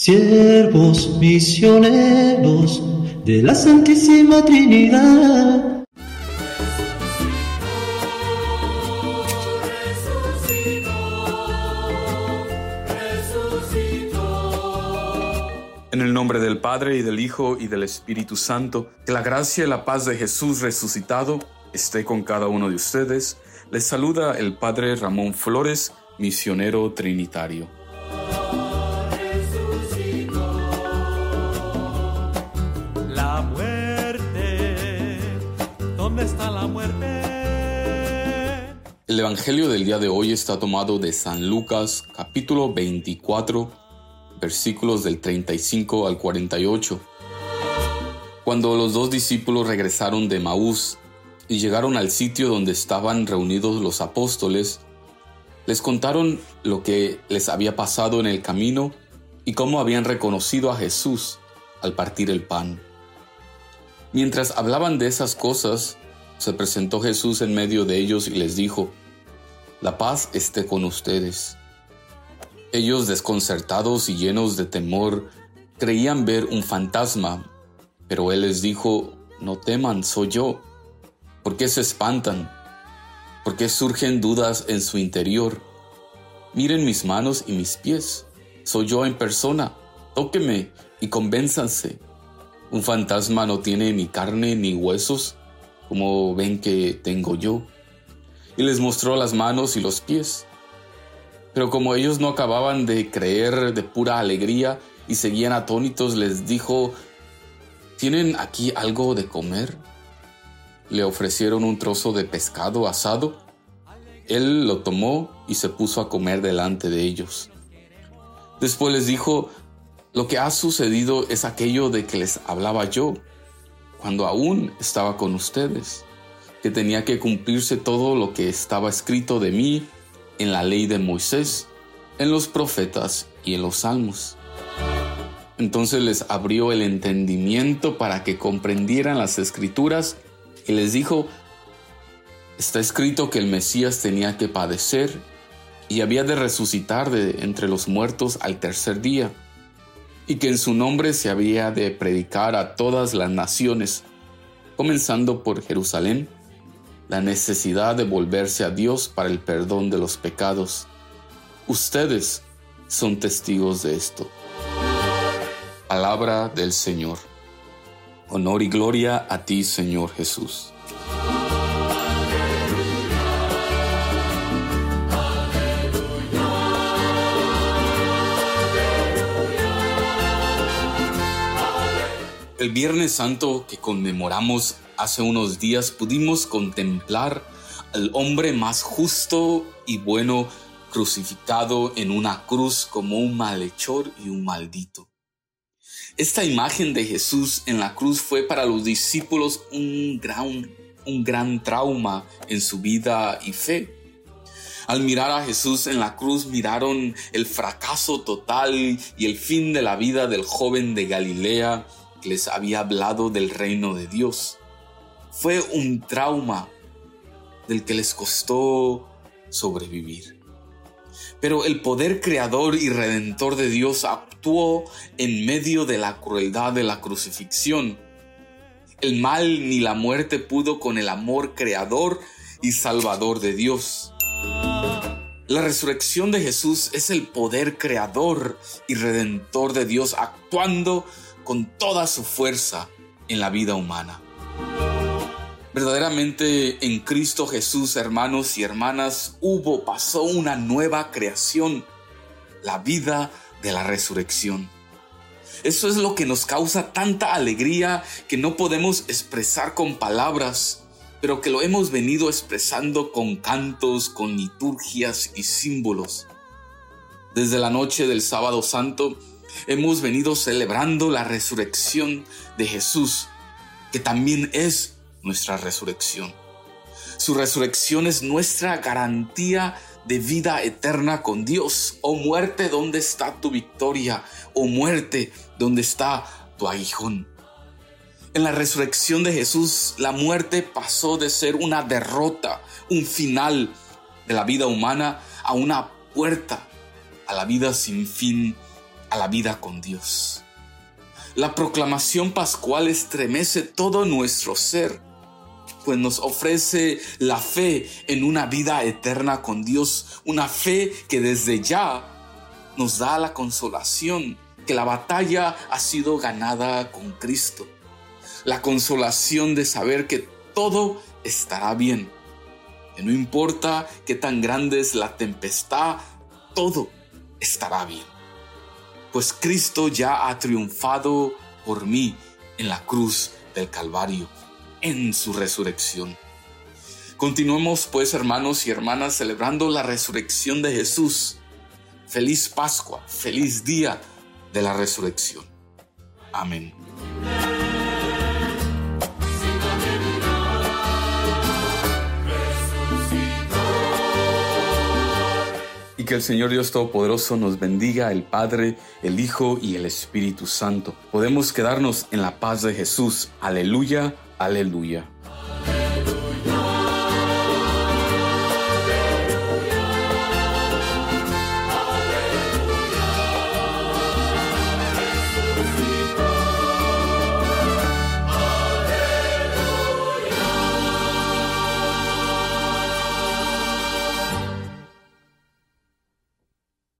siervos misioneros de la Santísima Trinidad. En el nombre del Padre y del Hijo y del Espíritu Santo, que la gracia y la paz de Jesús resucitado esté con cada uno de ustedes. Les saluda el Padre Ramón Flores, misionero trinitario. Está la muerte? El Evangelio del día de hoy está tomado de San Lucas capítulo 24 versículos del 35 al 48. Cuando los dos discípulos regresaron de Maús y llegaron al sitio donde estaban reunidos los apóstoles, les contaron lo que les había pasado en el camino y cómo habían reconocido a Jesús al partir el pan. Mientras hablaban de esas cosas, se presentó Jesús en medio de ellos y les dijo, La paz esté con ustedes. Ellos, desconcertados y llenos de temor, creían ver un fantasma, pero él les dijo, No teman, soy yo. ¿Por qué se espantan? ¿Por qué surgen dudas en su interior? Miren mis manos y mis pies. Soy yo en persona. Tóqueme y convénzanse. Un fantasma no tiene ni carne ni huesos como ven que tengo yo. Y les mostró las manos y los pies. Pero como ellos no acababan de creer de pura alegría y seguían atónitos, les dijo, ¿tienen aquí algo de comer? Le ofrecieron un trozo de pescado asado. Él lo tomó y se puso a comer delante de ellos. Después les dijo, lo que ha sucedido es aquello de que les hablaba yo cuando aún estaba con ustedes, que tenía que cumplirse todo lo que estaba escrito de mí en la ley de Moisés, en los profetas y en los salmos. Entonces les abrió el entendimiento para que comprendieran las escrituras y les dijo, está escrito que el Mesías tenía que padecer y había de resucitar de entre los muertos al tercer día y que en su nombre se había de predicar a todas las naciones, comenzando por Jerusalén, la necesidad de volverse a Dios para el perdón de los pecados. Ustedes son testigos de esto. Palabra del Señor. Honor y gloria a ti, Señor Jesús. El Viernes Santo que conmemoramos hace unos días pudimos contemplar al hombre más justo y bueno crucificado en una cruz como un malhechor y un maldito. Esta imagen de Jesús en la cruz fue para los discípulos un gran, un gran trauma en su vida y fe. Al mirar a Jesús en la cruz miraron el fracaso total y el fin de la vida del joven de Galilea les había hablado del reino de Dios. Fue un trauma del que les costó sobrevivir. Pero el poder creador y redentor de Dios actuó en medio de la crueldad de la crucifixión. El mal ni la muerte pudo con el amor creador y salvador de Dios. La resurrección de Jesús es el poder creador y redentor de Dios actuando con toda su fuerza en la vida humana. Verdaderamente en Cristo Jesús, hermanos y hermanas, hubo, pasó una nueva creación, la vida de la resurrección. Eso es lo que nos causa tanta alegría que no podemos expresar con palabras, pero que lo hemos venido expresando con cantos, con liturgias y símbolos. Desde la noche del sábado santo, hemos venido celebrando la resurrección de Jesús, que también es nuestra resurrección. Su resurrección es nuestra garantía de vida eterna con Dios. Oh muerte, ¿dónde está tu victoria? Oh muerte, ¿dónde está tu aguijón? En la resurrección de Jesús, la muerte pasó de ser una derrota, un final de la vida humana, a una puerta a la vida sin fin a la vida con Dios. La proclamación pascual estremece todo nuestro ser, pues nos ofrece la fe en una vida eterna con Dios, una fe que desde ya nos da la consolación que la batalla ha sido ganada con Cristo, la consolación de saber que todo estará bien, que no importa qué tan grande es la tempestad, todo estará bien pues Cristo ya ha triunfado por mí en la cruz del Calvario, en su resurrección. Continuemos pues hermanos y hermanas celebrando la resurrección de Jesús. Feliz Pascua, feliz día de la resurrección. Amén. Que el Señor Dios Todopoderoso nos bendiga, el Padre, el Hijo y el Espíritu Santo. Podemos quedarnos en la paz de Jesús. Aleluya, aleluya.